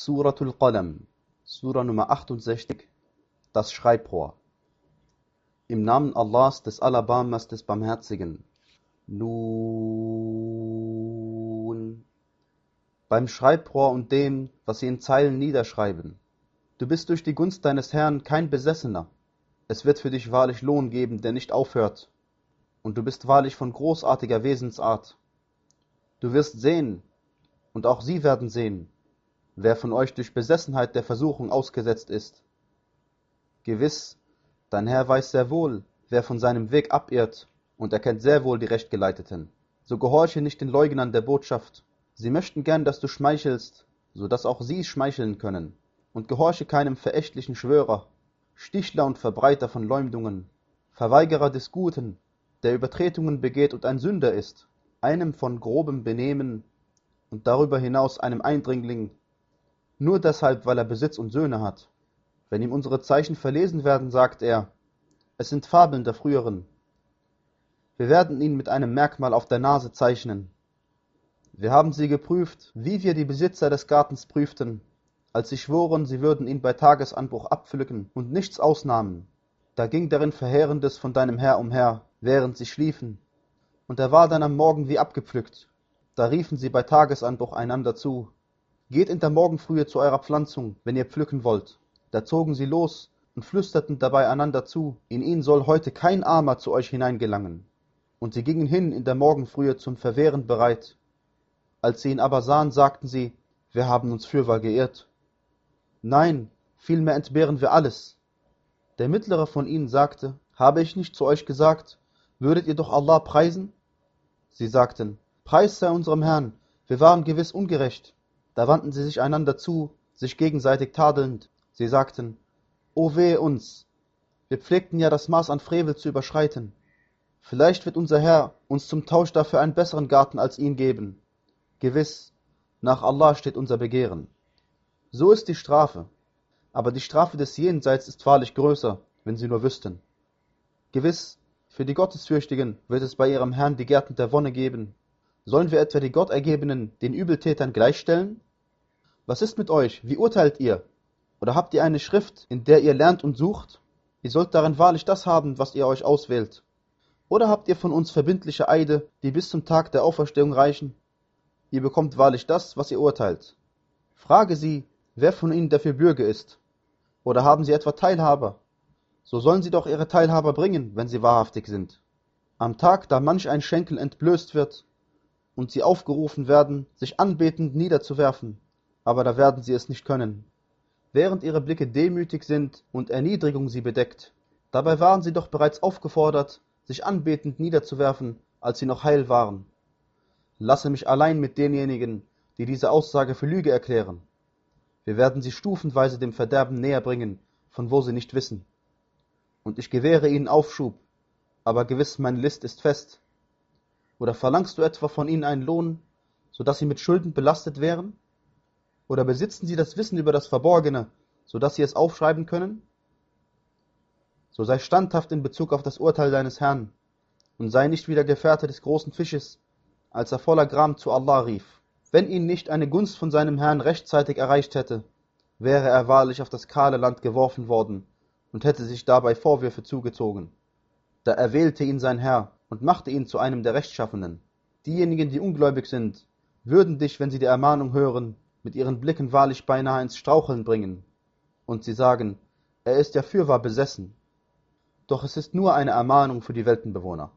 Suratul Qalam, Sura Nummer 68, das Schreibrohr. Im Namen Allahs, des Alabamas, des Barmherzigen. Nun. Beim Schreibrohr und dem, was sie in Zeilen niederschreiben. Du bist durch die Gunst deines Herrn kein Besessener. Es wird für dich wahrlich Lohn geben, der nicht aufhört. Und du bist wahrlich von großartiger Wesensart. Du wirst sehen, und auch sie werden sehen, wer von euch durch Besessenheit der Versuchung ausgesetzt ist. Gewiss, dein Herr weiß sehr wohl, wer von seinem Weg abirrt, und er kennt sehr wohl die Rechtgeleiteten. So gehorche nicht den Leugnern der Botschaft. Sie möchten gern, dass du schmeichelst, so dass auch sie schmeicheln können. Und gehorche keinem verächtlichen Schwörer, Stichler und Verbreiter von Leumdungen, Verweigerer des Guten, der Übertretungen begeht und ein Sünder ist, einem von grobem Benehmen und darüber hinaus einem Eindringling, nur deshalb, weil er Besitz und Söhne hat. Wenn ihm unsere Zeichen verlesen werden, sagt er, es sind Fabeln der früheren. Wir werden ihn mit einem Merkmal auf der Nase zeichnen. Wir haben sie geprüft, wie wir die Besitzer des Gartens prüften, als sie schworen, sie würden ihn bei Tagesanbruch abpflücken und nichts ausnahmen. Da ging darin Verheerendes von deinem Herr umher, während sie schliefen. Und er war dann am Morgen wie abgepflückt. Da riefen sie bei Tagesanbruch einander zu. Geht in der Morgenfrühe zu eurer Pflanzung, wenn ihr pflücken wollt. Da zogen sie los und flüsterten dabei einander zu, in ihn soll heute kein Armer zu euch hineingelangen. Und sie gingen hin in der Morgenfrühe zum Verwehren bereit. Als sie ihn aber sahen, sagten sie, wir haben uns fürwahr geirrt. Nein, vielmehr entbehren wir alles. Der mittlere von ihnen sagte, habe ich nicht zu euch gesagt, würdet ihr doch Allah preisen? Sie sagten, Preis sei unserem Herrn, wir waren gewiss ungerecht. Da wandten sie sich einander zu, sich gegenseitig tadelnd. Sie sagten, O wehe uns! Wir pflegten ja das Maß an Frevel zu überschreiten. Vielleicht wird unser Herr uns zum Tausch dafür einen besseren Garten als ihn geben. Gewiss, nach Allah steht unser Begehren. So ist die Strafe. Aber die Strafe des Jenseits ist wahrlich größer, wenn sie nur wüssten. Gewiss, für die Gottesfürchtigen wird es bei ihrem Herrn die Gärten der Wonne geben. Sollen wir etwa die Gottergebenen den Übeltätern gleichstellen? Was ist mit euch? Wie urteilt ihr? Oder habt ihr eine Schrift, in der ihr lernt und sucht? Ihr sollt darin wahrlich das haben, was ihr euch auswählt. Oder habt ihr von uns verbindliche Eide, die bis zum Tag der Auferstehung reichen? Ihr bekommt wahrlich das, was ihr urteilt. Frage sie, wer von ihnen dafür Bürger ist. Oder haben sie etwa Teilhaber? So sollen sie doch ihre Teilhaber bringen, wenn sie wahrhaftig sind. Am Tag, da manch ein Schenkel entblößt wird und sie aufgerufen werden, sich anbetend niederzuwerfen, aber da werden sie es nicht können. Während ihre Blicke demütig sind und Erniedrigung sie bedeckt, dabei waren sie doch bereits aufgefordert, sich anbetend niederzuwerfen, als sie noch heil waren. Lasse mich allein mit denjenigen, die diese Aussage für Lüge erklären. Wir werden sie stufenweise dem Verderben näher bringen, von wo sie nicht wissen. Und ich gewähre ihnen Aufschub, aber gewiss mein List ist fest. Oder verlangst du etwa von ihnen einen Lohn, so dass sie mit Schulden belastet wären? Oder besitzen sie das Wissen über das Verborgene, so dass sie es aufschreiben können? So sei standhaft in Bezug auf das Urteil deines Herrn und sei nicht wie der Gefährte des großen Fisches, als er voller Gram zu Allah rief. Wenn ihn nicht eine Gunst von seinem Herrn rechtzeitig erreicht hätte, wäre er wahrlich auf das kahle Land geworfen worden und hätte sich dabei Vorwürfe zugezogen. Da erwählte ihn sein Herr und machte ihn zu einem der Rechtschaffenen. Diejenigen, die ungläubig sind, würden dich, wenn sie die Ermahnung hören, mit ihren Blicken wahrlich beinahe ins Straucheln bringen. Und sie sagen, er ist ja fürwahr besessen. Doch es ist nur eine Ermahnung für die Weltenbewohner.